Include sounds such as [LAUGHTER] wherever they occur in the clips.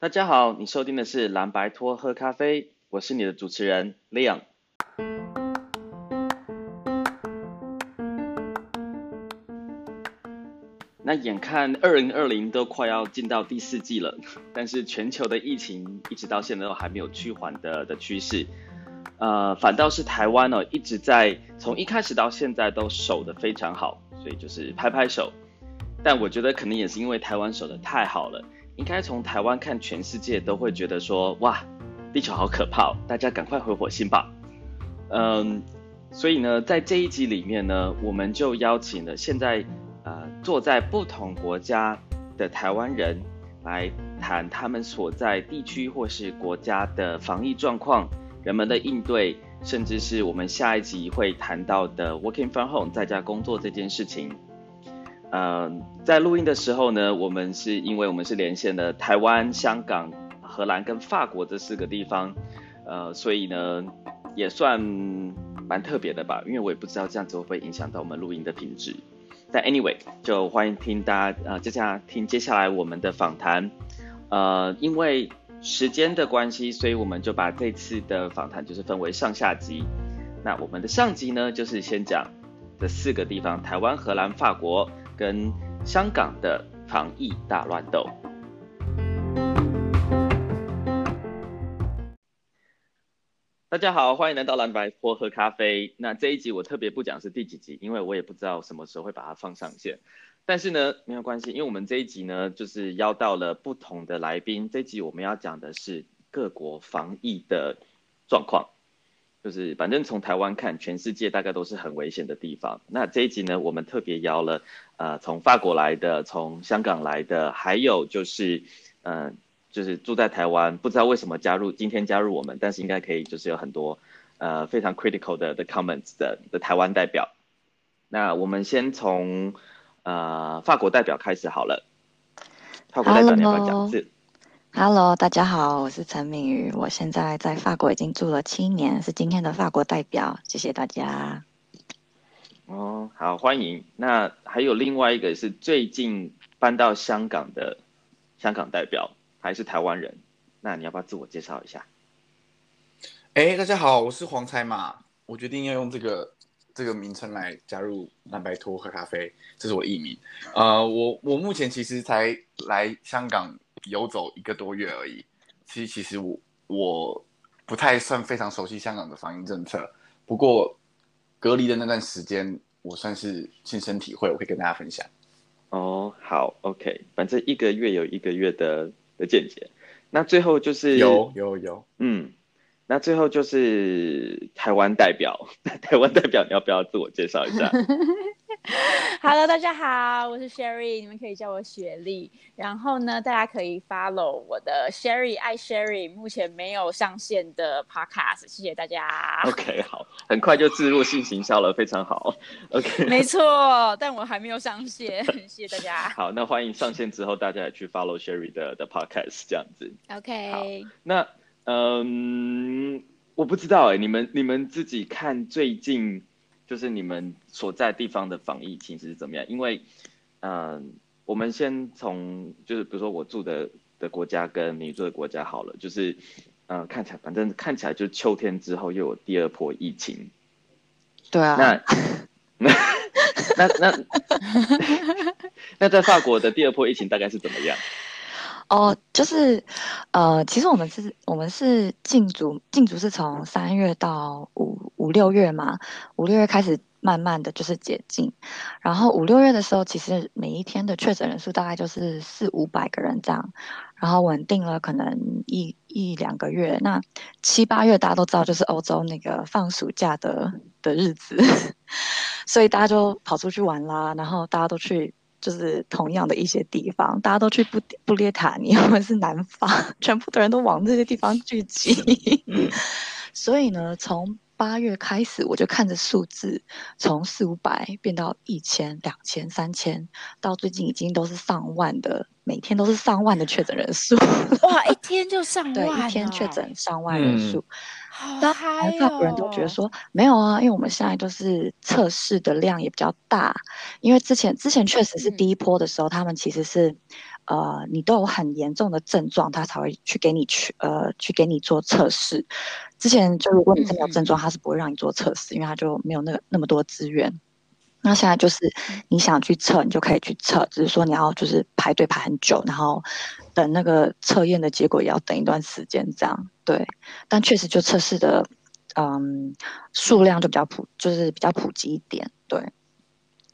大家好，你收听的是蓝白托喝咖啡，我是你的主持人 Leon。那眼看二零二零都快要进到第四季了，[LAUGHS] 但是全球的疫情一直到现在都还没有趋缓的的趋势，呃，反倒是台湾呢、哦、一直在从一开始到现在都守得非常好，所以就是拍拍手。但我觉得可能也是因为台湾守得太好了。应该从台湾看全世界都会觉得说，哇，地球好可怕，大家赶快回火星吧。嗯，所以呢，在这一集里面呢，我们就邀请了现在呃坐在不同国家的台湾人来谈他们所在地区或是国家的防疫状况、人们的应对，甚至是我们下一集会谈到的 working from home 在家工作这件事情。呃，在录音的时候呢，我们是因为我们是连线的台湾、香港、荷兰跟法国这四个地方，呃，所以呢也算蛮特别的吧，因为我也不知道这样子会不会影响到我们录音的品质。但 anyway，就欢迎听大家呃接下来听接下来我们的访谈。呃，因为时间的关系，所以我们就把这次的访谈就是分为上下集。那我们的上集呢，就是先讲这四个地方：台湾、荷兰、法国。跟香港的防疫大乱斗。大家好，欢迎来到蓝白坡喝咖啡。那这一集我特别不讲是第几集，因为我也不知道什么时候会把它放上线。但是呢，没有关系，因为我们这一集呢，就是邀到了不同的来宾。这一集我们要讲的是各国防疫的状况。就是反正从台湾看，全世界大概都是很危险的地方。那这一集呢，我们特别邀了呃从法国来的，从香港来的，还有就是嗯、呃、就是住在台湾，不知道为什么加入今天加入我们，但是应该可以就是有很多呃非常 critical 的的 comments 的的台湾代表。那我们先从呃法国代表开始好了。法国代表你要不要讲字？Hello，大家好，我是陈敏瑜，我现在在法国已经住了七年，是今天的法国代表，谢谢大家。哦，好，欢迎。那还有另外一个是最近搬到香港的香港代表，还是台湾人，那你要不要自我介绍一下？哎，大家好，我是黄彩马，我决定要用这个这个名称来加入蓝白托喝咖啡，这是我艺名。呃，我我目前其实才来香港。游走一个多月而已，其实其实我我不太算非常熟悉香港的防疫政策，不过隔离的那段时间，我算是亲身体会，我可以跟大家分享。哦，好，OK，反正一个月有一个月的的见解。那最后就是有有有，嗯，那最后就是台湾代表，[LAUGHS] 台湾代表你要不要自我介绍一下？[LAUGHS] [LAUGHS] Hello，大家好，我是 Sherry，你们可以叫我雪莉。然后呢，大家可以 follow 我的 Sherry 爱 Sherry，目前没有上线的 Podcast，谢谢大家。OK，好，很快就自入性行销了，非常好。OK，没错，但我还没有上线，[LAUGHS] 谢谢大家。好，那欢迎上线之后大家也去 follow Sherry 的的 Podcast，这样子。OK，好，那嗯，我不知道哎，你们你们自己看最近。就是你们所在地方的防疫情形是怎么样？因为，嗯、呃，我们先从就是比如说我住的的国家跟你住的国家好了，就是，嗯、呃，看起来反正看起来就是秋天之后又有第二波疫情。对啊。那那那那 [LAUGHS] 那在法国的第二波疫情大概是怎么样？哦，就是，呃，其实我们是，我们是禁足，禁足是从三月到五五六月嘛，五六月开始慢慢的就是解禁，然后五六月的时候，其实每一天的确诊人数大概就是四五百个人这样，然后稳定了可能一一两个月，那七八月大家都知道就是欧洲那个放暑假的的日子，[LAUGHS] 所以大家就跑出去玩啦，然后大家都去。就是同样的一些地方，大家都去布布列塔尼，或者 [LAUGHS] 是南方，全部的人都往这些地方聚集。所以呢，从八月开始，我就看着数字从四五百变到一千、两千、三千，到最近已经都是上万的，每天都是上万的确诊人数。[LAUGHS] 哇，一天就上万，对，一天确诊上万人数。嗯当然，法国人都觉得说没有啊，因为我们现在都是测试的量也比较大，因为之前之前确实是第一波的时候，他们其实是呃，你都有很严重的症状，他才会去给你去呃去给你做测试。之前就如果你真的有症状，他是不会让你做测试，因为他就没有那个那么多资源。那现在就是你想去测，你就可以去测，只是说你要就是排队排很久，然后等那个测验的结果也要等一段时间这样。对，但确实就测试的嗯数量就比较普，就是比较普及一点。对。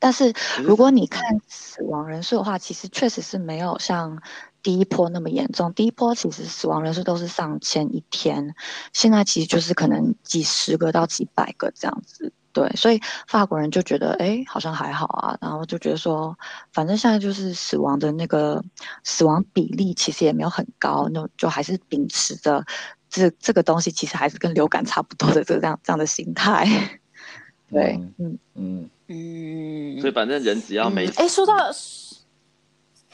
但是如果你看死亡人数的话，其实确实是没有像第一波那么严重。第一波其实死亡人数都是上千一天，现在其实就是可能几十个到几百个这样子。对，所以法国人就觉得，哎，好像还好啊，然后就觉得说，反正现在就是死亡的那个死亡比例其实也没有很高，那就还是秉持着这这个东西其实还是跟流感差不多的这样这样的心态。对，嗯嗯。嗯，所以反正人只要没哎、嗯，说到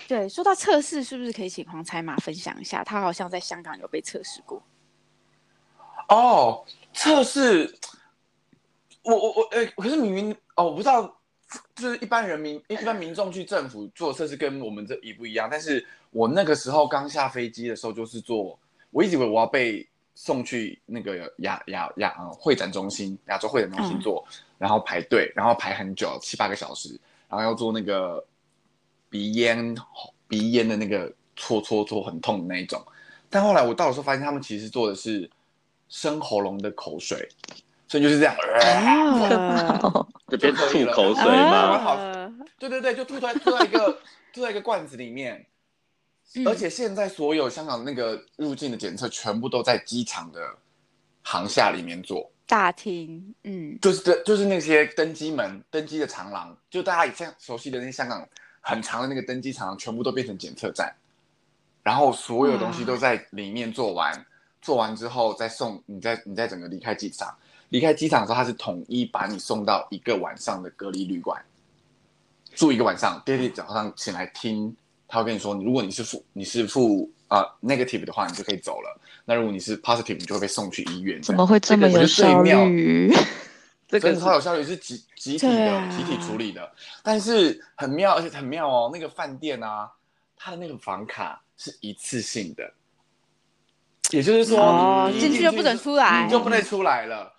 对，说到测试，是不是可以请黄彩马分享一下？他好像在香港有被测试过。哦，测试，我我我哎，可是明明哦，我不知道，就是一般人民一般民众去政府做测试，跟我们这一不一样。但是我那个时候刚下飞机的时候，就是做，我一直以为我要被送去那个亚亚亚会展中心，亚洲会展中心做。嗯然后排队，然后排很久，七八个小时，然后要做那个鼻咽鼻咽的那个搓搓搓，很痛的那一种。但后来我到的时候发现，他们其实做的是生喉咙的口水，所以就是这样，就变吐口水嘛。对对对，就吐在吐在一个吐在一个罐子里面。而且现在所有香港那个入境的检测，全部都在机场的航厦里面做。大厅，嗯，就是的，就是那些登机门、登机的长廊，就大家以前熟悉的那些香港很长的那个登机长廊，全部都变成检测站，然后所有东西都在里面做完，嗯、做完之后再送你再你再整个离开机场，离开机场的时候，他是统一把你送到一个晚上的隔离旅馆，住一个晚上，第二天早上醒来听，他会跟你说，如果你是负你是负啊、呃、negative 的话，你就可以走了。那如果你是 positive，你就会被送去医院。怎么会这么有效率？[LAUGHS] 这个超有效率，是集集体的、啊、集体处理的，但是很妙，而且很妙哦。那个饭店啊，它的那个房卡是一次性的，也就是说，哦、进去就不准出来，你就不能出来了。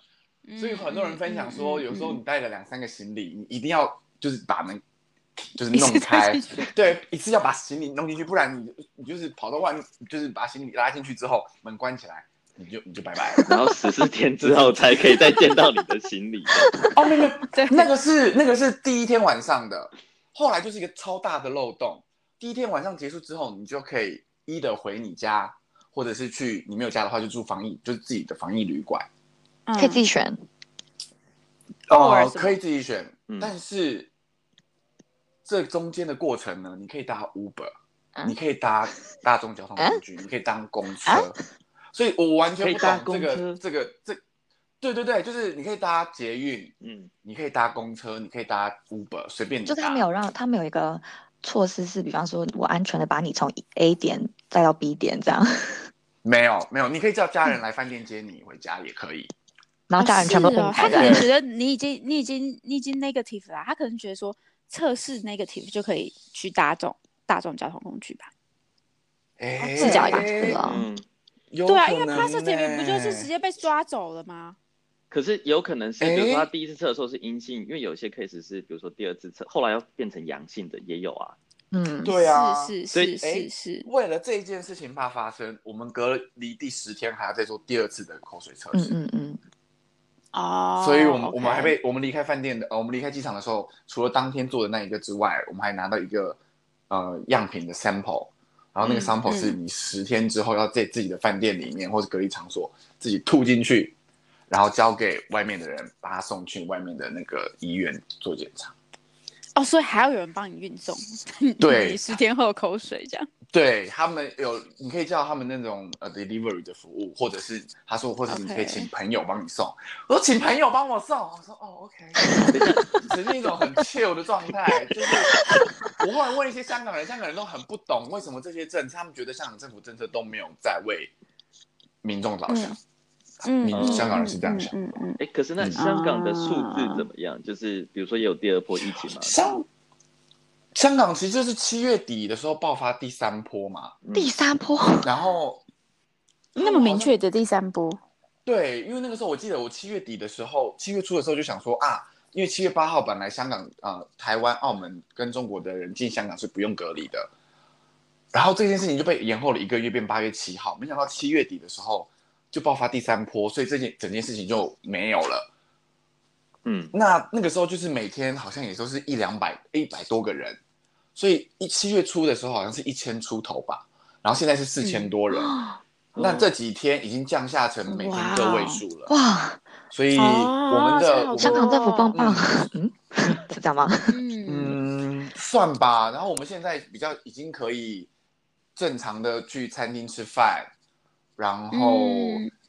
嗯、所以很多人分享说，嗯、有时候你带了两三个行李，嗯、你一定要就是把门。就是弄开，对，一次要把行李弄进去，不然你你就是跑到外面，就是把行李拉进去之后，门关起来，你就你就拜拜了。[LAUGHS] 然后十四天之后才可以再见到你的行李。哦，那个 [LAUGHS] 对，那个是那个是第一天晚上的，后来就是一个超大的漏洞。第一天晚上结束之后，你就可以一的回你家，或者是去你没有家的话就住防疫，就是自己的防疫旅馆，嗯、可以自己选。哦、呃，可以自己选，嗯、但是。这中间的过程呢，你可以搭 Uber，、嗯、你可以搭 [LAUGHS] 大众交通工具，嗯、你可以当公车，啊、所以我完全不懂这个这个这，对对对，就是你可以搭捷运，嗯，你可以搭公车，你可以搭 Uber，随便你。就他没有让他没有一个措施是，比方说我安全的把你从 A 点带到 B 点这样。没 [LAUGHS] 有没有，你可以叫家人来饭店接你回家也可以，嗯、然后家人全部分开、哦。他可能觉得你已经你已经你已经 negative 了，他可能觉得说。测试 negative 就可以去搭众大众交通工具吧？哎，自驾游车嗯，对啊，因为 positive 不就是直接被抓走了吗？可是有可能是，比如说他第一次测的时候是阴性，因为有些 case 是，比如说第二次测后来要变成阳性的也有啊。嗯，对啊，是是是是。为了这一件事情怕发生，我们隔离第十天还要再做第二次的口水测试。嗯嗯。哦，oh, 所以我们 okay. 我们还被我们离开饭店的，呃，我们离开机场的时候，除了当天做的那一个之外，我们还拿到一个呃样品的 sample，然后那个 sample 是你十天之后要在自己的饭店里面或者隔离场所自己吐进去，然后交给外面的人，把他送去外面的那个医院做检查。哦，oh, 所以还要有人帮你运送，[LAUGHS] 对，你十天后口水这样。对他们有，你可以叫他们那种呃 delivery 的服务，或者是他说，或者是你可以请朋友帮你送。我说请朋友帮我送，我说哦 OK，只是一种很 chill 的状态。就是我后来问一些香港人，香港人都很不懂为什么这些政策，他们觉得香港政府政策都没有在为民众着想。嗯，嗯香港人是这样想。嗯嗯。哎、嗯，可是那香港的数字怎么样？嗯、就是比如说也有第二波疫情吗？香港其实就是七月底的时候爆发第三波嘛，第三波，然后 [LAUGHS] 那么明确的第三波。对，因为那个时候我记得我七月底的时候，七月初的时候就想说啊，因为七月八号本来香港呃台湾、澳门跟中国的人进香港是不用隔离的，然后这件事情就被延后了一个月，变八月七号，没想到七月底的时候就爆发第三波，所以这件整件事情就没有了。嗯，那那个时候就是每天好像也都是一两百、一百多个人，所以一七月初的时候好像是一千出头吧，然后现在是四千多人。嗯那这几天已经降下成每天个位数了。哇，所以我们的香港政府棒棒，嗯，[LAUGHS] 是这样吗？嗯，算吧。然后我们现在比较已经可以正常的去餐厅吃饭，然后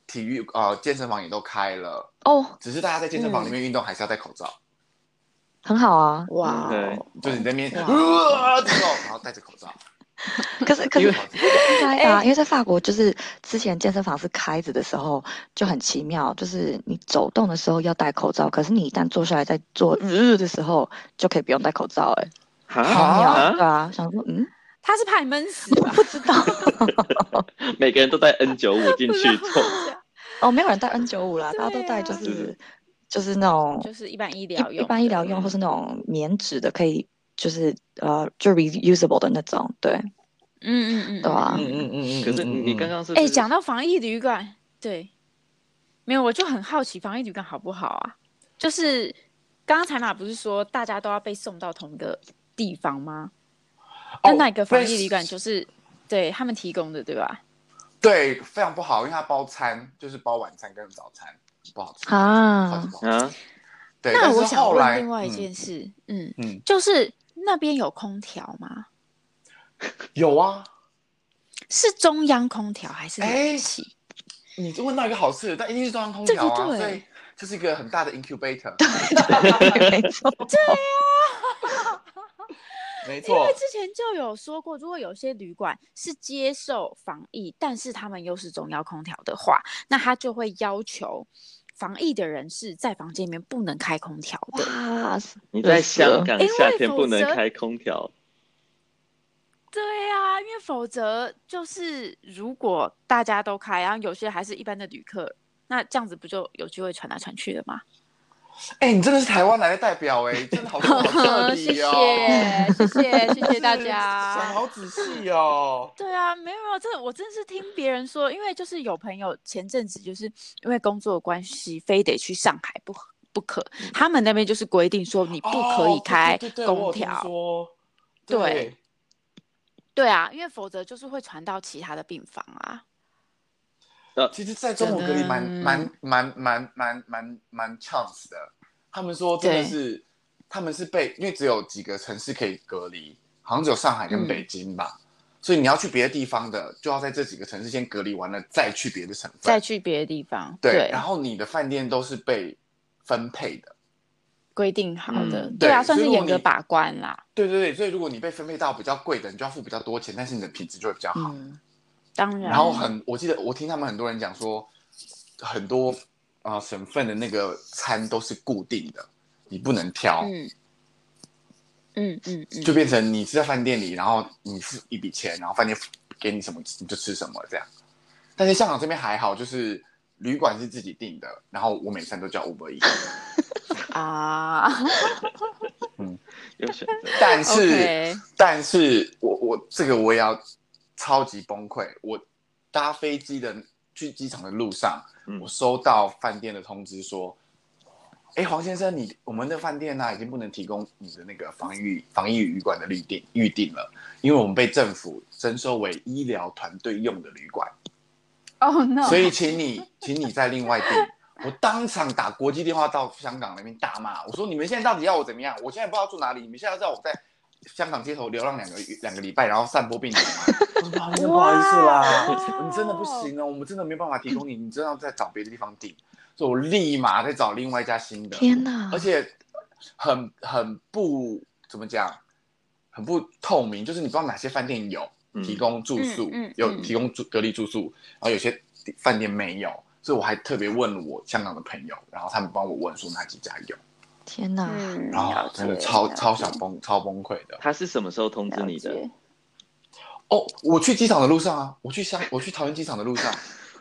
体育呃健身房也都开了哦，只是大家在健身房里面运动还是要戴口罩，很好啊，哇，对，就是你在那边然后戴着口罩。[LAUGHS] 可是可是应该啊，因为在法国，就是之前健身房是开着的时候就很奇妙，就是你走动的时候要戴口罩，可是你一旦坐下来在做日的时候就可以不用戴口罩，哎，好妙，对啊，想说嗯，他是怕你闷死，我不知道，[LAUGHS] 每个人都带 N 九五 [LAUGHS] 进去做，哦，没有人带 N 九五啦，大家都带就是就是那种就是一般医疗用，一般医疗用或是那种棉质的可以。就是呃，就 reusable 的那种，对，嗯嗯嗯，对啊？嗯嗯嗯嗯。可是你刚刚是哎，讲到防疫旅馆，对，没有，我就很好奇防疫旅馆好不好啊？就是刚刚才马不是说大家都要被送到同一个地方吗？那那个防疫旅馆就是对他们提供的，对吧？对，非常不好，因为他包餐，就是包晚餐跟早餐，不好吃啊嗯。对，那我想问另外一件事，嗯嗯，就是。那边有空调吗？有啊，是中央空调还是冷气？你就问到一个好事，但一定是中央空调啊，所以这是一个很大的 incubator。没错，对啊，[LAUGHS] [LAUGHS] [LAUGHS] 没错。因为之前就有说过，如果有些旅馆是接受防疫，但是他们又是中央空调的话，那他就会要求。防疫的人是在房间里面不能开空调的。哇，你在香港夏天不能开空调？对啊，因为否则就是如果大家都开，然后有些还是一般的旅客，那这样子不就有机会传来传去的吗？哎、欸，你真的是台湾来的代表哎、欸，真的好彻底 [LAUGHS] [LAUGHS] 哦！谢谢，谢谢，谢谢大家，想好仔细哦。[LAUGHS] 对啊，没有没有，这我真的是听别人说，因为就是有朋友前阵子就是因为工作关系，非得去上海不不可，他们那边就是规定说你不可以开空调。对，对啊，因为否则就是会传到其他的病房啊。呃，其实，在中国隔离蛮蛮蛮蛮蛮蛮蛮 chance 的。他们说真的是，他们是被因为只有几个城市可以隔离，好像只有上海跟北京吧。所以你要去别的地方的，就要在这几个城市先隔离完了，再去别的城份，再去别的地方。对，然后你的饭店都是被分配的，规定好的。对啊，算是严格把关啦。对对对，所以如果你被分配到比较贵的，你就要付比较多钱，但是你的品质就会比较好。当然，然后很，我记得我听他们很多人讲说，很多啊、呃、省份的那个餐都是固定的，你不能挑。嗯嗯嗯，嗯就变成你是在饭店里，然后你付一笔钱，然后饭店给你什么你就吃什么这样。但是香港这边还好，就是旅馆是自己订的，然后我每餐都叫 Uber Eats [LAUGHS] 啊，嗯，有选择。但是，Okay. 但是我我这个我也要。超级崩溃！我搭飞机的去机场的路上，嗯、我收到饭店的通知说：“哎，黄先生，你我们的饭店呢、啊、已经不能提供你的那个防疫防疫旅馆的预订预订了，因为我们被政府征收为医疗团队用的旅馆。哦、oh, no！所以请你请你再另外订。我当场打国际电话到香港那边大骂，我说：你们现在到底要我怎么样？我现在不知道住哪里，你们现在知道我在。”香港街头流浪两个两个礼拜，然后散播病毒吗？不好意思，不好意思啦，你真的不行哦，我们真的没办法提供你，你真的要再找别的地方订。所以我立马再找另外一家新的。天哪！而且很很不怎么讲，很不透明，就是你不知道哪些饭店有提供住宿，嗯、有提供住隔离住宿，然后有些饭店没有，所以我还特别问了我香港的朋友，然后他们帮我问说哪几家有。天哪！然后真的超超想崩，超崩溃的。他是什么时候通知你的？哦，我去机场的路上啊，我去香，我去桃园机场的路上，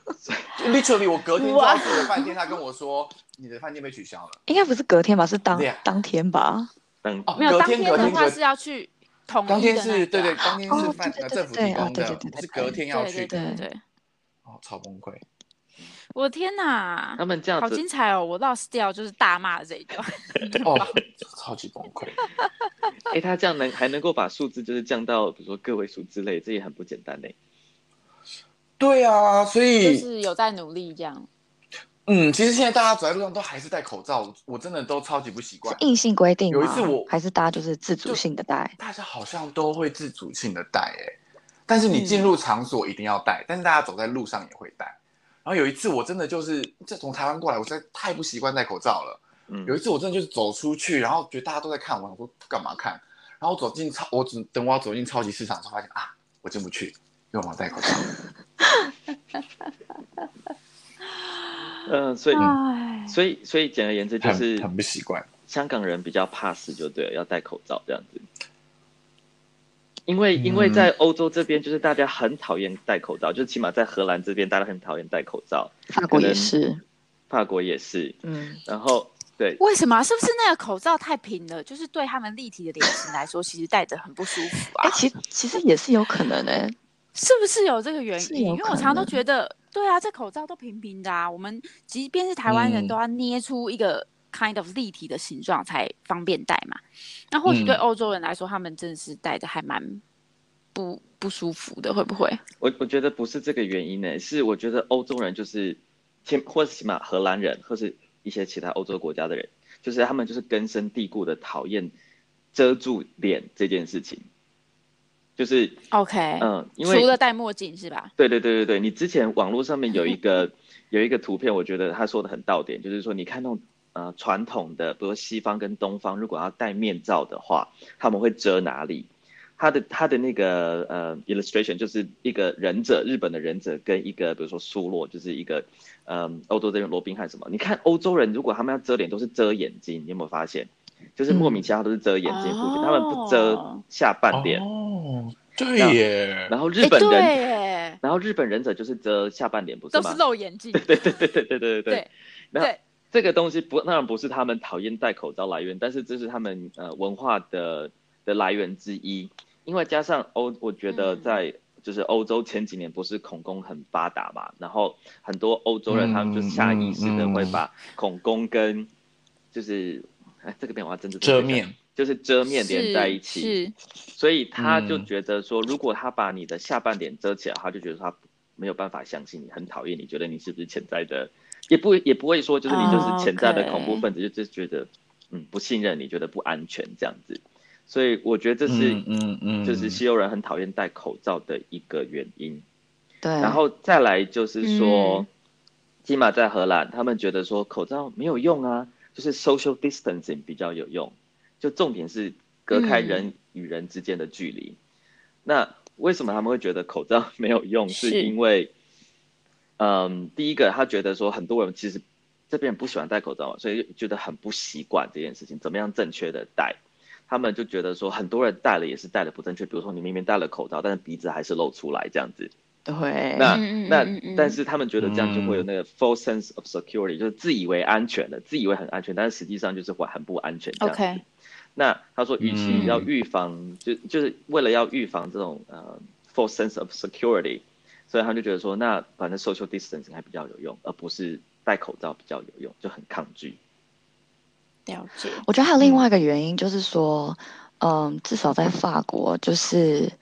[LAUGHS] literally 我隔天就要住的饭店，他跟我说你的饭店被取消了。应该不是隔天吧？是当当天吧？嗯哦，没有，当天隔天的话是要去。当天是对对，当天是饭政府提供的，是隔天要去。对对对。哦，超崩溃。我天哪！他们这样好精彩哦！我 lost 掉就是大骂的这一段。哦，[LAUGHS] 超级崩溃。[LAUGHS] 哎，他这样能还能够把数字就是降到比如说个位数之类，这也很不简单呢。对啊，所以就是有在努力这样。嗯，其实现在大家走在路上都还是戴口罩，我真的都超级不习惯。硬性规定，有一次我还是大家就是自主性的戴。大家好像都会自主性的戴，哎，但是你进入场所一定要戴，嗯、但是大家走在路上也会戴。然后有一次我真的就是这从台湾过来，我实在太不习惯戴口罩了。嗯，有一次我真的就是走出去，然后觉得大家都在看我，我说干嘛看？然后我走进超，我只等我要走进超级市场的时候，发现啊，我进不去，因为我戴口罩。[LAUGHS] 嗯，所以，所以，所以，简而言之，就是很，很不习惯。香港人比较怕死，就对了，要戴口罩这样子。因为，因为在欧洲这边，就是大家很讨厌戴口罩，就起码在荷兰这边，大家很讨厌戴口罩。法国也是，法国也是。嗯，然后，对，为什么？是不是那个口罩太平了？就是对他们立体的脸型来说，其实戴着很不舒服啊。哎、欸，其实其实也是有可能的、欸，是不是有这个原因？因为我常常都觉得。对啊，这口罩都平平的啊。我们即便是台湾人都要捏出一个 kind of 立体的形状才方便戴嘛。那或许对欧洲人来说，嗯、他们真的是戴的还蛮不不舒服的，会不会？我我觉得不是这个原因呢，是我觉得欧洲人就是，或是起码荷兰人，或是一些其他欧洲国家的人，就是他们就是根深蒂固的讨厌遮住脸这件事情。就是 OK，嗯，因为除了戴墨镜是吧？对对对对对，你之前网络上面有一 [LAUGHS] 个有一个图片，我觉得他说的很到点，就是说你看那种呃传统的，比如说西方跟东方，如果要戴面罩的话，他们会遮哪里？他的他的那个呃 illustration 就是一个忍者，日本的忍者跟一个比如说苏洛，就是一个嗯欧洲这边罗宾汉什么？你看欧洲人如果他们要遮脸，都是遮眼睛，你有没有发现？就是莫名其妙都是遮眼睛附近，嗯、他们不遮下半脸。哦，对耶。然后日本人，欸、然后日本忍者就是遮下半脸，不是吗？都是露眼睛。对对对对对对对对。对。这个东西不，当然不是他们讨厌戴口罩来源，但是这是他们呃文化的的来源之一。因为加上欧，我觉得在就是欧洲前几年不是恐攻很发达嘛，嗯、然后很多欧洲人他们就下意识的会把恐攻跟就是。哎，这个电话真的遮面，就是遮面连在一起，所以他就觉得说，如果他把你的下半脸遮起来，他就觉得他没有办法相信你，很讨厌你，觉得你是不是潜在的，也不也不会说就是你就是潜在的恐怖分子，就就觉得嗯不信任你，觉得不安全这样子，所以我觉得这是嗯嗯，就是西欧人很讨厌戴口罩的一个原因。对，然后再来就是说，起码在荷兰，他们觉得说口罩没有用啊。就是 social distancing 比较有用，就重点是隔开人与人之间的距离。嗯、那为什么他们会觉得口罩 [LAUGHS] 没有用？是因为，是嗯，第一个他觉得说很多人其实这边不喜欢戴口罩，所以觉得很不习惯这件事情，怎么样正确的戴？他们就觉得说很多人戴了也是戴的不正确，比如说你明明戴了口罩，但是鼻子还是露出来这样子。对，那那但是他们觉得这样就会有那个 false sense of security，、嗯、就是自以为安全的，自以为很安全，但是实际上就是会很不安全这样子。Okay. 那他说，与其要预防，嗯、就就是为了要预防这种呃 false sense of security，所以他就觉得说，那反正 social distancing 还比较有用，而不是戴口罩比较有用，就很抗拒。了解。我觉得还有另外一个原因，就是说，嗯、呃，至少在法国就是。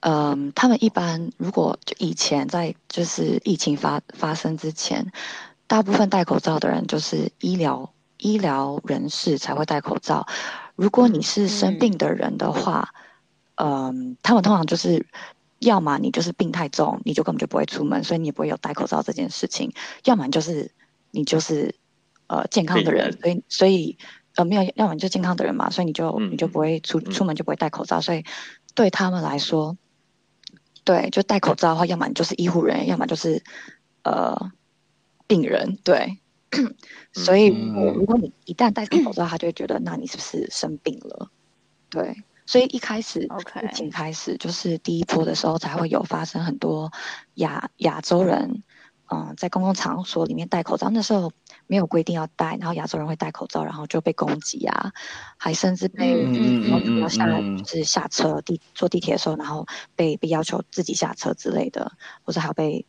嗯，他们一般如果就以前在就是疫情发发生之前，大部分戴口罩的人就是医疗医疗人士才会戴口罩。如果你是生病的人的话，嗯，嗯，他们通常就是要么你就是病太重，你就根本就不会出门，所以你也不会有戴口罩这件事情；要么就是你就是呃健康的人，所以所以呃没有，要么你就健康的人嘛，所以你就你就不会出出门就不会戴口罩，所以对他们来说。对，就戴口罩的话，要么你就是医护人员，要么就是呃病人。对，所以如果你一旦戴上口罩，他就会觉得那你是不是生病了？对，所以一开始疫情开始就是第一波的时候才会有发生很多亚亚洲人。嗯，在公共场所里面戴口罩，那时候没有规定要戴，然后亚洲人会戴口罩，然后就被攻击啊，还甚至被要求要下来，就是下车地坐地铁的时候，然后被被要求自己下车之类的，或者还要被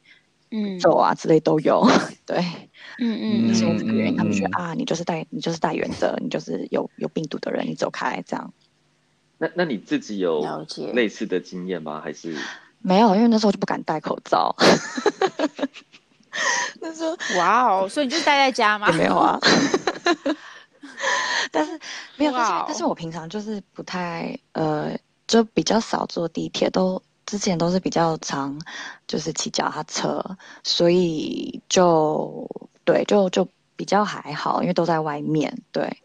嗯。走啊之类都有，[LAUGHS] 对，嗯嗯，就是因为这个原因，他们觉得啊，你就是带你就是带原则，你就是有有病毒的人，你走开这样。那那你自己有类似的经验吗？还是 [LAUGHS] 没有？因为那时候就不敢戴口罩。[LAUGHS] 那时候：“哇哦，所以你就待在家吗？”没有啊，[LAUGHS] 但是没有。但是，但是我平常就是不太呃，就比较少坐地铁，都之前都是比较常就是骑脚踏车，所以就对，就就比较还好，因为都在外面。对，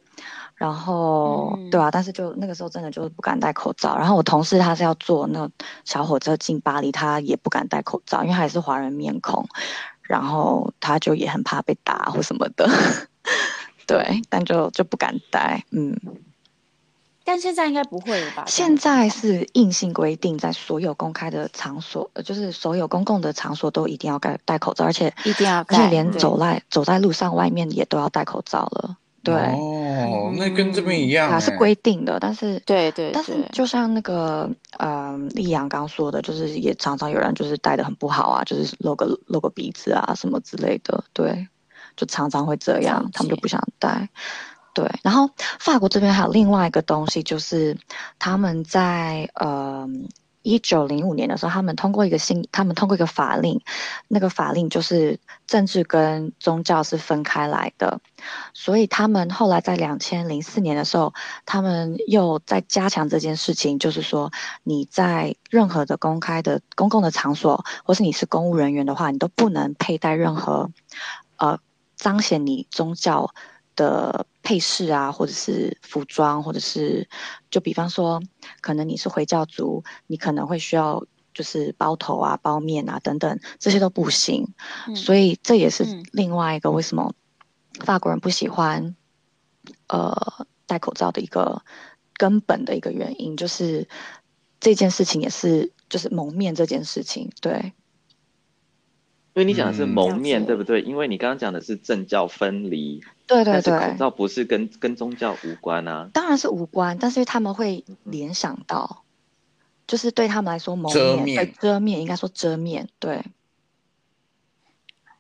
然后、嗯、对啊，但是就那个时候真的就是不敢戴口罩。然后我同事他是要坐那小火车进巴黎，他也不敢戴口罩，因为他也是华人面孔。然后他就也很怕被打或什么的，[LAUGHS] 对，但就就不敢戴，嗯。但现在应该不会了吧？现在是硬性规定，在所有公开的场所，就是所有公共的场所都一定要戴戴口罩，而且一定要，而且连走在走在路上外面也都要戴口罩了。对哦，那跟这边一样，啊是规定的，但是对，对对，但是就像那个呃，丽阳刚说的，就是也常常有人就是戴的很不好啊，就是露个露个鼻子啊什么之类的，对，就常常会这样，他们就不想戴。对，然后法国这边还有另外一个东西，就是他们在呃。一九零五年的时候，他们通过一个新，他们通过一个法令，那个法令就是政治跟宗教是分开来的，所以他们后来在两千零四年的时候，他们又在加强这件事情，就是说你在任何的公开的公共的场所，或是你是公务人员的话，你都不能佩戴任何，呃，彰显你宗教的配饰啊，或者是服装，或者是就比方说，可能你是回教族，你可能会需要就是包头啊、包面啊等等，这些都不行。嗯、所以这也是另外一个为什么法国人不喜欢呃戴口罩的一个根本的一个原因，就是这件事情也是就是蒙面这件事情，对。因为你讲的是蒙面，嗯、对不对？因为你刚刚讲的是政教分离，对对对，但是口罩不是跟跟宗教无关啊。当然是无关，但是他们会联想到，嗯、就是对他们来说蒙面，遮面，遮面应该说遮面，对。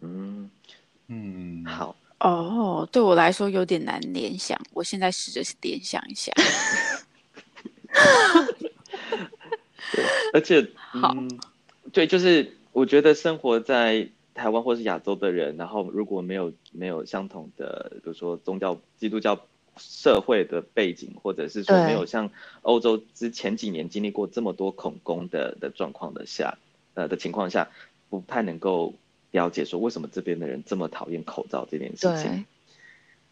嗯嗯，好哦，对我来说有点难联想，我现在试着联想一下。[LAUGHS] 而且好、嗯，对，就是。我觉得生活在台湾或是亚洲的人，然后如果没有没有相同的，比如说宗教基督教社会的背景，或者是说没有像欧洲之前几年经历过这么多恐攻的的状况的下，呃的情况下，不太能够了解说为什么这边的人这么讨厌口罩这件事情。对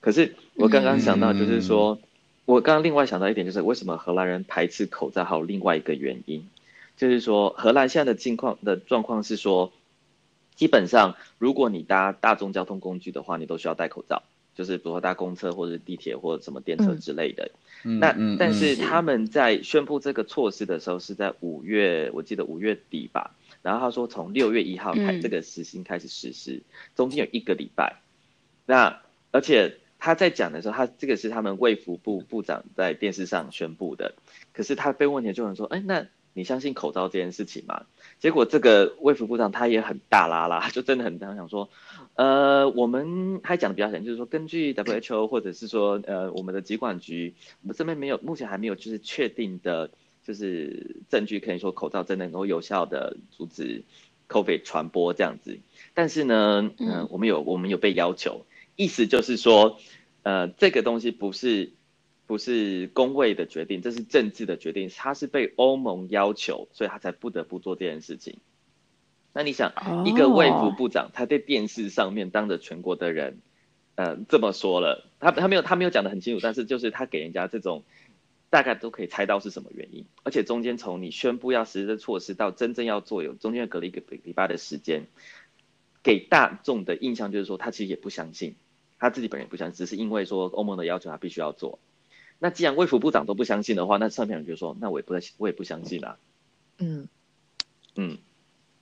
可是我刚刚想到，就是说，嗯、我刚刚另外想到一点，就是为什么荷兰人排斥口罩，还有另外一个原因。就是说，荷兰现在的境况的状况是说，基本上如果你搭大众交通工具的话，你都需要戴口罩，就是比如说搭公车或者地铁或者什么电车之类的。嗯、那、嗯、但是他们在宣布这个措施的时候是在五月，我记得五月底吧。然后他说从六月一号开这个实行开始实施，嗯、中间有一个礼拜。那而且他在讲的时候，他这个是他们卫福部部长在电视上宣布的。可是他被问起就有人说，哎，那。你相信口罩这件事情吗？结果这个卫福部长他也很大拉拉，就真的很想说，呃，我们还讲的比较详，就是说根据 WHO 或者是说呃我们的疾管局，我们这边没有，目前还没有就是确定的，就是证据可以说口罩真的能够有效的阻止 COVID 传播这样子。但是呢，嗯、呃，我们有我们有被要求，意思就是说，呃，这个东西不是。不是工位的决定，这是政治的决定。他是被欧盟要求，所以他才不得不做这件事情。那你想，哦、一个卫福部长，他在电视上面当着全国的人，呃，这么说了，他他没有他没有讲的很清楚，但是就是他给人家这种大概都可以猜到是什么原因。而且中间从你宣布要实施的措施到真正要做，有中间隔了一个礼拜的时间，给大众的印象就是说他其实也不相信。他自己本人也不相信，只是因为说欧盟的要求他必须要做。那既然卫福部长都不相信的话，那上面人就说，那我也不我也不相信啦。嗯嗯，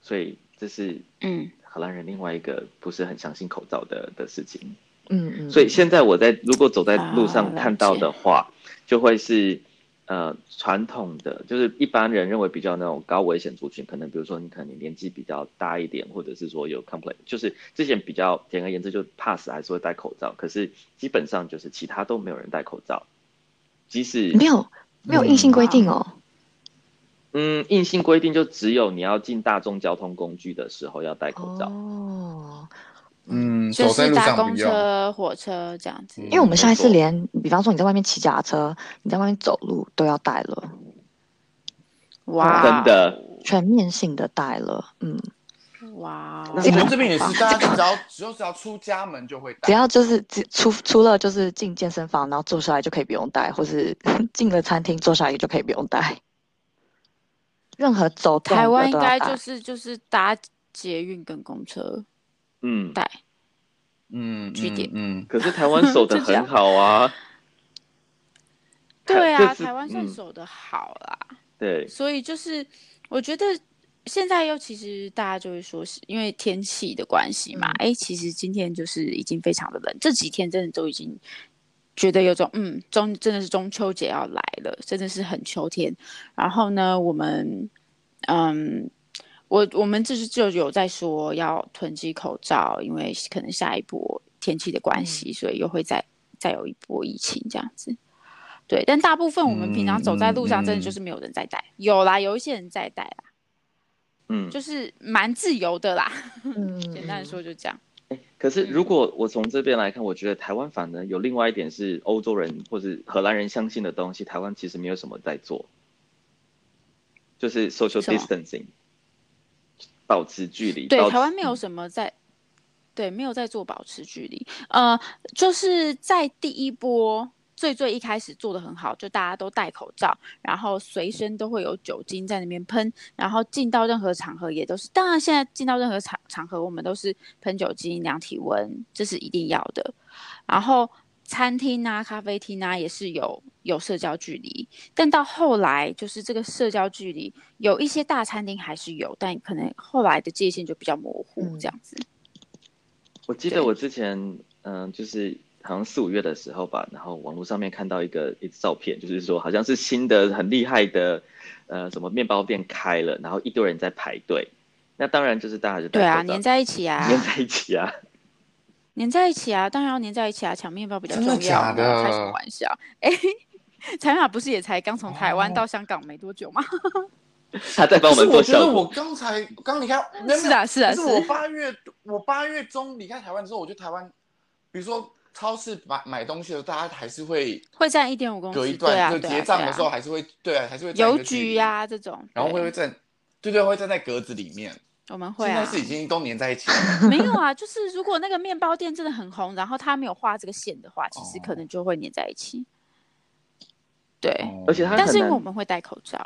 所以这是嗯荷兰人另外一个不是很相信口罩的的事情。嗯嗯，所以现在我在如果走在路上看到的话，就会是。呃，传统的就是一般人认为比较那种高危险族群，可能比如说你可能年纪比较大一点，或者是说有 complaint，就是之前比较简而言之就怕死还是会戴口罩，可是基本上就是其他都没有人戴口罩，即使没有没有硬性规定哦。嗯，硬性规定就只有你要进大众交通工具的时候要戴口罩。哦。嗯，就是搭公车、火车这样子。因为我们现在是连，比方说你在外面骑脚踏车，你在外面走路都要戴了。哇，真的，全面性的戴了。嗯，哇，我们这边也是，大家只要只要只要出家门就会戴，只要就是出除了就是进健身房，然后坐下来就可以不用戴，或是 [LAUGHS] 进了餐厅坐下来就可以不用戴。任何走台湾应该就是就是搭捷运跟公车。嗯，带，嗯，据点，嗯，可是台湾守的很好啊。[LAUGHS] 对啊，台湾算守的好啦。对，所以就是我觉得现在又其实大家就会说是因为天气的关系嘛。哎，其实今天就是已经非常的冷，这几天真的都已经觉得有种嗯中真的是中秋节要来了，真的是很秋天。然后呢，我们嗯。我我们就是就有在说要囤积口罩，因为可能下一波天气的关系，嗯、所以又会再再有一波疫情这样子。对，但大部分我们平常走在路上，真的就是没有人在戴，有啦，有一些人在戴啦，嗯，就是蛮自由的啦。嗯，简单说就这样。欸、可是如果我从这边来看，我觉得台湾反而有另外一点是欧洲人或是荷兰人相信的东西，台湾其实没有什么在做，就是 social distancing。保持距离。对，台湾没有什么在，对，没有在做保持距离。呃，就是在第一波最最一开始做的很好，就大家都戴口罩，然后随身都会有酒精在那边喷，然后进到任何场合也都是。当然，现在进到任何场场合，我们都是喷酒精、量体温，这是一定要的。然后。餐厅啊，咖啡厅啊，也是有有社交距离，但到后来就是这个社交距离，有一些大餐厅还是有，但可能后来的界限就比较模糊，这样子。我记得我之前，嗯、呃，就是好像四五月的时候吧，然后网络上面看到一个一照片，就是说好像是新的很厉害的，呃，什么面包店开了，然后一堆人在排队，那当然就是大家就对啊，黏在一起啊，黏在一起啊。[LAUGHS] 黏在一起啊，当然要黏在一起啊，抢面包比较重要。真的假的？开什么玩笑？[LAUGHS] 哎，彩马不是也才刚从台湾到香港没多久吗？[LAUGHS] 他在帮我们做效果。我觉得我刚才刚离开，是啊是啊。是我八月我八月中离开台湾之后，我觉得台湾，比如说超市买买东西的时候，大家还是会会站一点五公尺，隔一段就结账的时候还是会对啊，还是会邮局呀这种，然后会会站，对对，会站在格子里面。我们会啊，现在是已经都粘在一起了。[LAUGHS] 没有啊，就是如果那个面包店真的很红，然后他没有画这个线的话，其实可能就会粘在一起。对，而且他但是因为我们会戴口罩，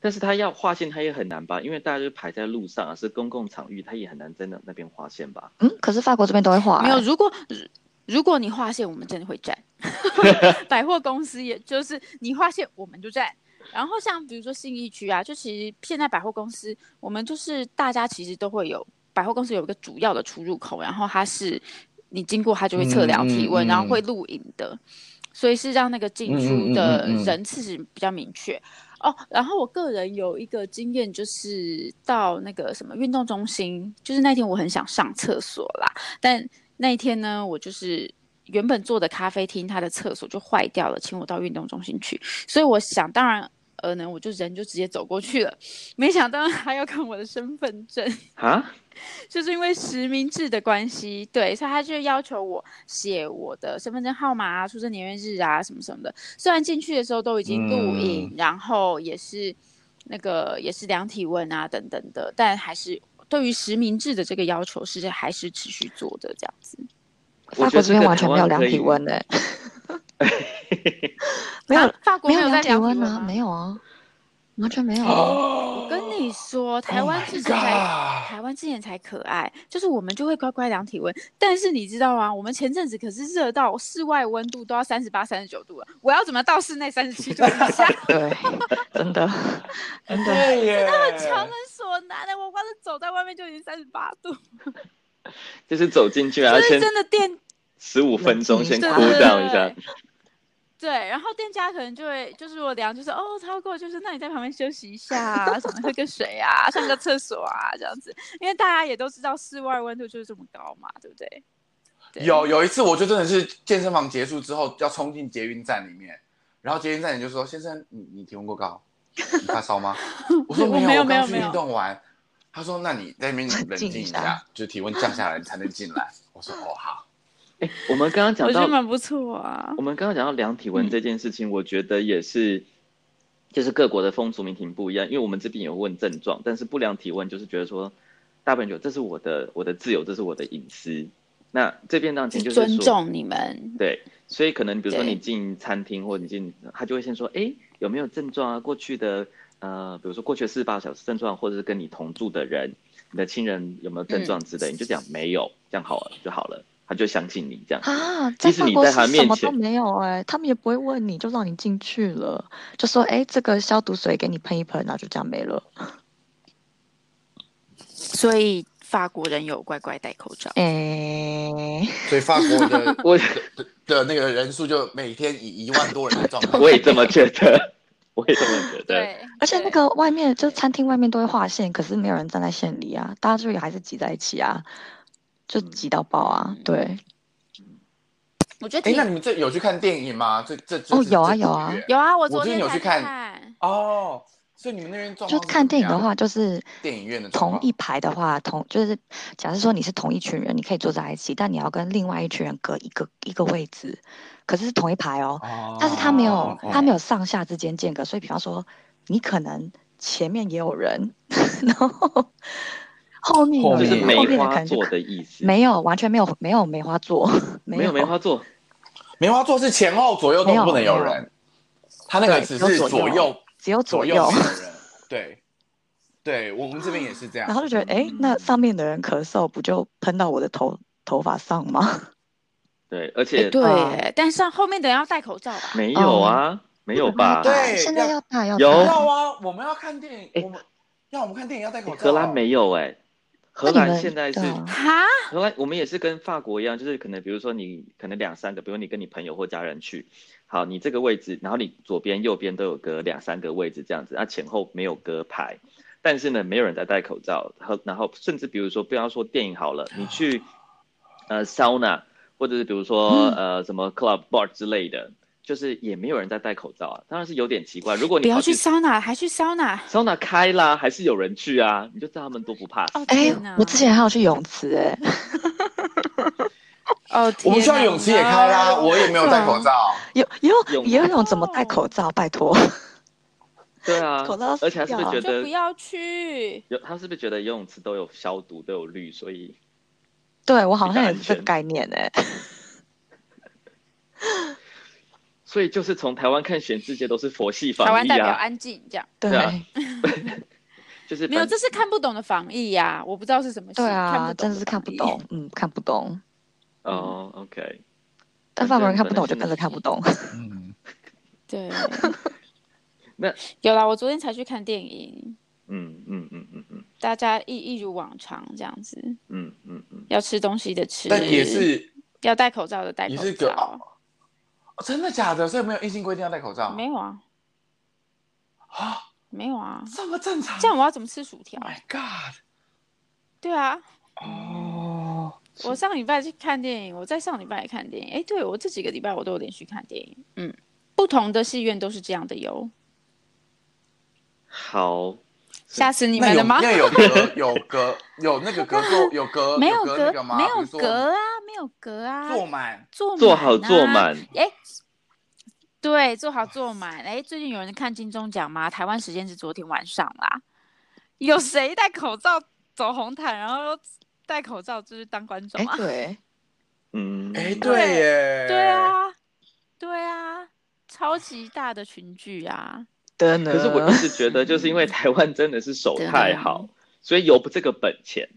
但是他要划线，他也很难吧？因为大家就排在路上啊，是公共场域，他也很难在那那边划线吧？嗯，可是法国这边都会划、欸。没有，如果如果你划线，我们真的会站。[LAUGHS] [LAUGHS] 百货公司也就是你划线，我们就站。然后像比如说信义区啊，就其实现在百货公司，我们就是大家其实都会有百货公司有一个主要的出入口，然后它是你经过它就会测量体温，嗯嗯嗯、然后会录影的，所以是让那个进出的人次是比较明确、嗯嗯嗯嗯、哦。然后我个人有一个经验，就是到那个什么运动中心，就是那天我很想上厕所啦，但那一天呢，我就是。原本坐的咖啡厅，它的厕所就坏掉了，请我到运动中心去。所以我想当然呃呢，我就人就直接走过去了。没想到还要看我的身份证啊，就是因为实名制的关系，对，所以他就要求我写我的身份证号码啊、出生年月日啊什么什么的。虽然进去的时候都已经录影，嗯、然后也是那个也是量体温啊等等的，但还是对于实名制的这个要求是还是持续做的这样子。法国这边完全没有量体温的、欸，[LAUGHS] 没有，法国没有量体温啊，没有啊，完全没有。我跟你说，台湾之前才、Oh 台湾之前才可爱，就是我们就会乖乖量体温。但是你知道吗？我们前阵子可是热到室外温度都要三十八、三十九度了，我要怎么到室内三十七度以下？[LAUGHS] 对，真的，真的。真的很，强人所难的，我光是走在外面就已经三十八度，就是走进去，然后先就是真的电十五分钟先对 cool down 一下。对，然后店家可能就会就是我量就是哦超过就是那你在旁边休息一下啊，什么喝个水啊，上个厕所啊这样子，因为大家也都知道室外温度就是这么高嘛，对不对？对有有一次我就真的是健身房结束之后要冲进捷运站里面，然后捷运站人就说：“先生，你你体温过高，你发烧吗？”我说：“没有，没有我刚去没有运动完。”他说：“那你在那边 [LAUGHS] 冷静一静一下下，就体温降下来你才能进来。”我说：“哦好。”哎，[LAUGHS] 我们刚刚讲到我觉得蛮不错啊我。们刚刚讲到量体温这件事情，我觉得也是，就是各国的风俗民情不一样。因为我们这边有问症状，但是不量体温就是觉得说，大部分觉得这是我的我的自由，这是我的隐私。那这边当前就是说尊重你们，对，所以可能比如说你进餐厅或者你进，他就会先说，哎，有没有症状啊？过去的呃，比如说过去的四十八小时症状，或者是跟你同住的人，你的亲人有没有症状之类，嗯你就讲没有，这样好了就好了，他就相信你这样。啊，即使你在他面前什么都没有哎、他们也不会问你，就让你进去了，就说哎，这个消毒水给你喷一喷，然后就这样没了。所以法国人有乖乖戴口罩。哎，所以法国的 [LAUGHS] 我的的那个人数就每天以一万多人的状态。我也这么觉得，我也这么觉得。对，而且那个外面就是餐厅外面都会画线，可是没有人站在线里啊，大家就还是挤在一起啊，就挤到爆啊，对。哎，我觉得哎那你们这有去看电影吗？这这这哦有啊有啊。有啊，我昨天有去看。看。哦，所以你们那边就看电影的话，就是电影院的同一排的话，同就是假设说你是同一群人，你可以坐在一起，但你要跟另外一群人隔一个一个位置，可是是同一排哦，哦。但是他没有哦。他没有上下之间间隔，所以比方说你可能前面也有人，[LAUGHS] 然后后面有就是梅花座的意思。没有完全没有没有梅花座，没有梅花座，梅花座是前后左右都没有不能有人，他那个只是左右只有左左右有 [LAUGHS] 人。对，对我们这边也是这样。然后就觉得哎，那上面的人咳嗽不就喷到我的头头发上吗？[LAUGHS] 对，而哎且对但是后面的人要戴口罩吧？没有啊，没有吧？对现在要戴要有戴要啊，我们要看电影，哎我们要我们看电影要戴口罩。荷兰没有哎，荷兰现在是哈，荷兰，我们也是跟法国一样，就是可能比如说你可能两三个，比如你跟你朋友或家人去，好，你这个位置，然后你左边右边都有隔两三个位置这样子，那前后没有隔排，但是呢，没有人在戴口罩，然后然后甚至比如说不要说电影好了，你去呃 sauna 或者是比如说呃什么 club bar 之类的，就是也没有人在戴口罩啊，当然是有点奇怪。如果你要去桑拿，还去桑拿？桑拿开啦，还是有人去啊，你就知道他们多不怕哎天哪，我之前还有去泳池哎，[LAUGHS] 哦，我们学校泳池也开啦，我也没有戴口罩。[LAUGHS] 游游泳游泳怎么戴口罩？拜托，[LAUGHS] 对啊口罩，而且他是不是觉得不要去。有？他是不是觉得游泳池都有消毒都有氯，所以对我好像也是这个概念哎。所以就是从台湾看全世界都是佛系台防疫湾代表啊，安静，这样。对。对啊。[LAUGHS] 就是没有，反这是看不懂的防疫呀，我不知道是什么事。对看啊，不懂真的是看不懂，嗯，看不懂。哦，OK，但法国人看不懂，我就跟着看不懂。嗯，[LAUGHS] 对，[LAUGHS] 那有啦，我昨天才去看电影，嗯嗯嗯嗯嗯。大家一一如往常这样子，嗯嗯嗯，要吃东西的吃，但也是要戴口罩的戴口也是个罩，哦真的假的？所以没有硬性规定要戴口罩？没有啊，啊，没有啊，这么正常？这样我要怎么吃薯条 Oh？My God！对啊，哦，我上礼拜去看电影，我在上礼拜也看电影，哎，对我这几个礼拜我都有连续看电影，嗯，不同的戏院都是这样的哟，好，吓死你们了吗？那有隔有隔有那个隔座有隔没有隔？[LAUGHS] 没有隔啊，没有隔啊，坐满坐坐好满啊坐满，哎，对，坐好坐满。哎，最近有人看金钟奖吗？台湾时间是昨天晚上啦。有谁戴口罩走红毯，然后戴口罩就是当观众哎，啊？对，[LAUGHS] 嗯，哎，对耶，对，啊，对啊，超级大的群聚啊！的。可是我一直觉得，就是因为台湾真的是手太好，所以有这个本钱。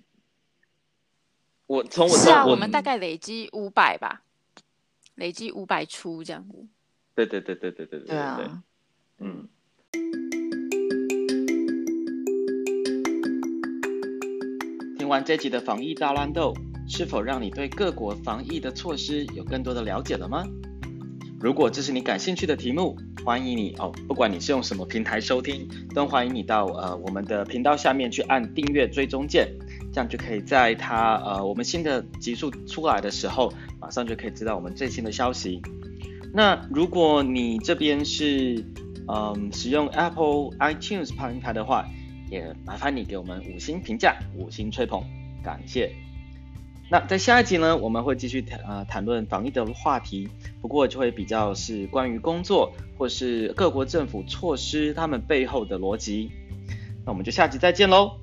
我从我是啊，我，我们大概累积五百吧，累积五百出这样子。对对对对对对对对，啊、嗯。听完这集的防疫大乱斗，是否让你对各国防疫的措施有更多的了解了吗？如果这是你感兴趣的题目，欢迎你哦，不管你是用什么平台收听，都欢迎你到呃我们的频道下面去按订阅追踪键，这样就可以在它呃我们新的集数出来的时候，马上就可以知道我们最新的消息。那如果你这边是嗯使用 Apple iTunes 平台的话，也麻烦你给我们五星评价，五星吹捧，感谢。那在下一集呢，我们会继续谈呃谈论防疫的话题，不过就会比较是关于工作或是各国政府措施他们背后的逻辑。那我们就下集再见喽。